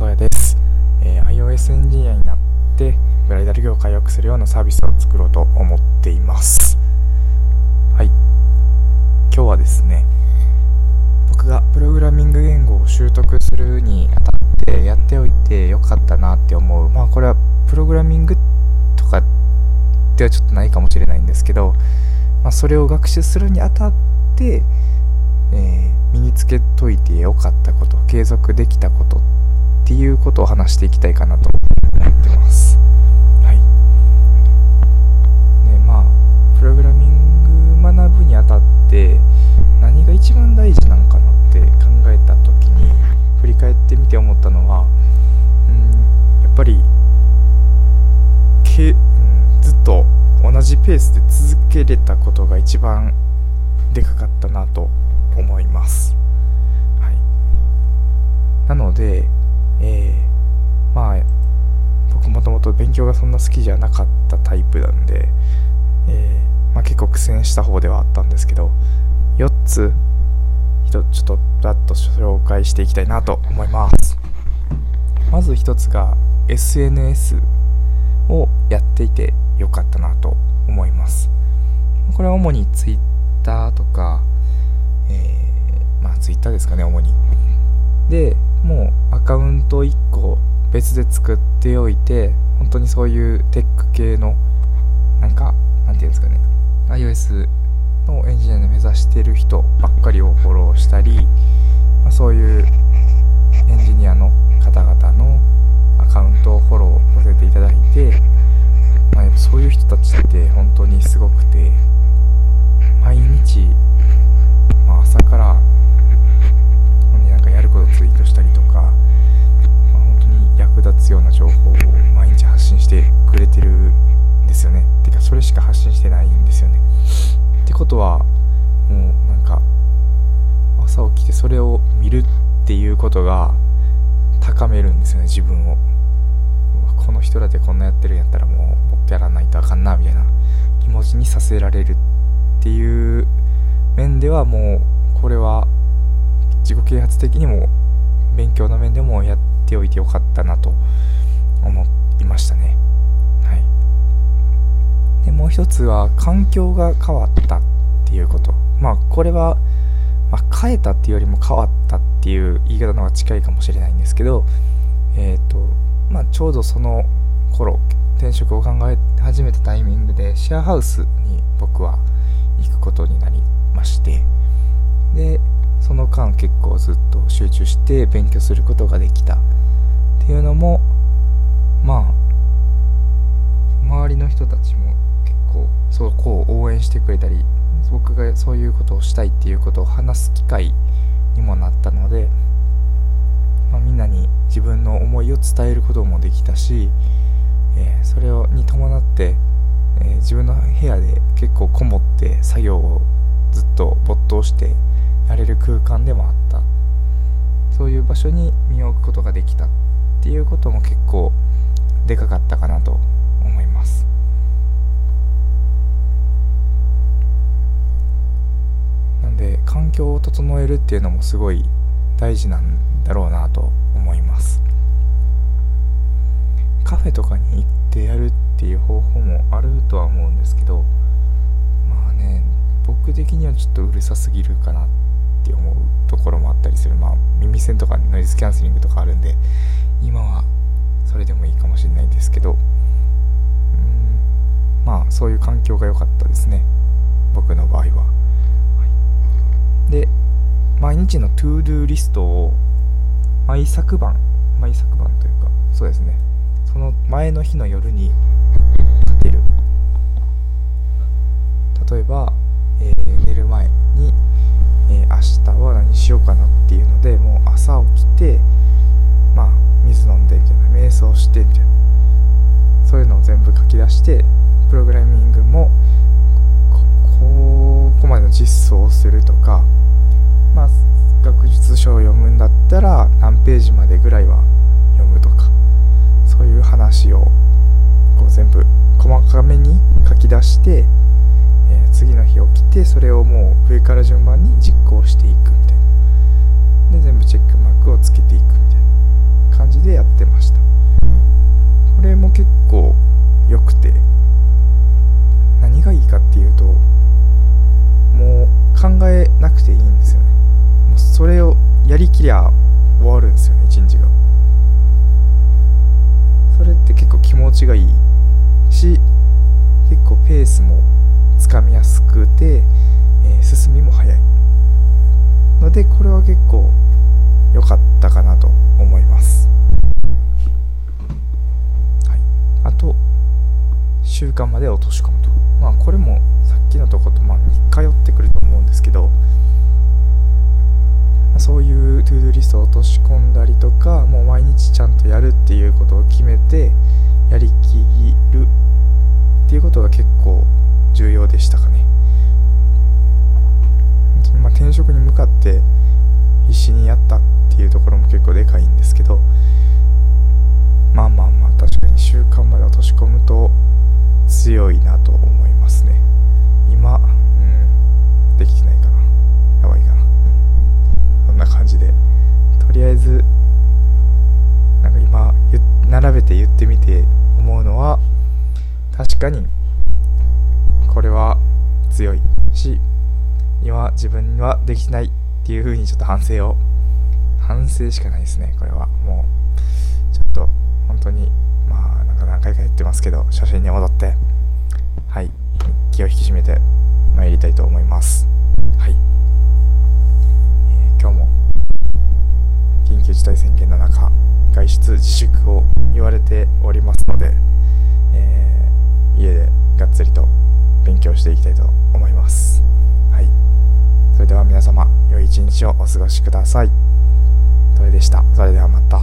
トヤです、えー、iOS エンジニアになってブライダル業界を良くするようなサービスを作ろうと思っています。はい。今日はですね僕がプログラミング言語を習得するにあたってやっておいてよかったなって思う。まあこれはプログラミングとかではちょっとないかもしれないんですけど、まあ、それを学習するにあたってえー、身につけといてよかったこと継続できたことっていうことを話していきたいかなと思ってます。はい。ねまあプログラミング学ぶにあたって何が一番大事なのかなって考えた時に振り返ってみて思ったのはうんやっぱりけ、うん、ずっと同じペースで続けれたことが一番でかかったなと思います。はい、なので、えー、まあ僕もともと勉強がそんな好きじゃなかったタイプなんで、えー、まあ、結構苦戦した方ではあったんですけど4つちょっとざっと紹介していきたいなと思いますまず1つが SNS をやっていてよかったなと思いますこれは主に Twitter とかえー、まあ Twitter ですかね、主に。で、もうアカウント1個別で作っておいて、本当にそういうテック系の、なんか、なんていうんですかね、iOS のエンジニアで目指してる人ばっかりをフォローしたり、まあ、そういうエンジニアの方々のアカウントをフォローさせていただいて、まあ、やっぱそういう人たちって本当にすごくてことはもうなんか朝起きてそれを見るっていうことが高めるんですよね自分をこの人らでこんなやってるんやったらもうもっとやらないとあかんなみたいな気持ちにさせられるっていう面ではもうこれは自己啓発的にも勉強の面でもやっておいてよかったなと思いましたね。はい。で、もう一つは環境が変わったっていうこと。まあこれは、まあ、変えたっていうよりも変わったっていう言い方の方が近いかもしれないんですけど、えっ、ー、と、まあちょうどその頃、転職を考え始めたタイミングでシェアハウスに僕は行くことになりまして、でその間結構ずっと集中して勉強することができたっていうのもまあ周りの人たちも結構そこを応援してくれたり僕がそういうことをしたいっていうことを話す機会にもなったので、まあ、みんなに自分の思いを伝えることもできたし、えー、それをに伴って、えー、自分の部屋で結構こもって作業をずっと没頭してやれる空間でもあった。そういう場所に身を置くことができたっていうことも結構でかかったかなと思いますなんで環境を整えるっていうのもすごい大事なんだろうなと思います。カフェとかに行ってやるっていう方法もあるとは思うんですけどまあね僕的にはちょっとうるさすぎるかなって思うところもあったりする。まあ耳栓とかノイズキャンセリングとかあるんで今はそれでもいいかもしれないですけど。うんまあそういう環境が良かったですね。僕の場合は、毎日のトゥードゥーリストを毎昨晩毎昨晩というかそうですね。その前の日の夜に立てる。例えば、えー、寝る前にえー、明日は何しようかなっていうのでもう朝起きてまあ水飲んでみたいな瞑想してみたいな。そういうのを全部書き出してプログラミングもここまでの実装をするとかまあ学術書を読むんだったら何ページまでぐらいは読むとかそういう話をこう全部細かめに書き出してえー、次の日起きてそれをもう上から順番に実行していくみたいな。で全部チェックマークをつけていくみたいな感じでやってました。これも結構良くて何がいいかっていうともう考えなくていいんですよね。もうそれをやりきりゃ終わるんですよね一日が。それって結構気持ちがいいし結構ペースもつかみやすくて、えー、進みも早い。のでこれは結構良かったかなと思います、はい、あと習慣まで落とし込むと。まあこれもさっきのとことまあ似通ってくると思うんですけどそういうトゥードゥリストを落とし込んだりとかもう毎日ちゃんとやるっていうことを決めてやりきるっていうことが結構重要でしたかね、まあ、転職に向かって必死にやったっていうところも結構でかいんですけどまあまあまあ確かに習慣まで落とし込むと強いなと思います。かに。これは強い。し今自分にはできてないっていう風にちょっと反省を。反省しかないですねこれは。もうちょっと本当にまあなんか何回か言ってますけど初心に戻って。はい。気を引き締めて参りたいと思います。はい、えー、今日も緊急事態宣言の中外出自粛を言われておりますので、えー、家でがっつりと勉強していきたいと思いますはいそれでは皆様良い一日をお過ごしください。それでした。それではまた。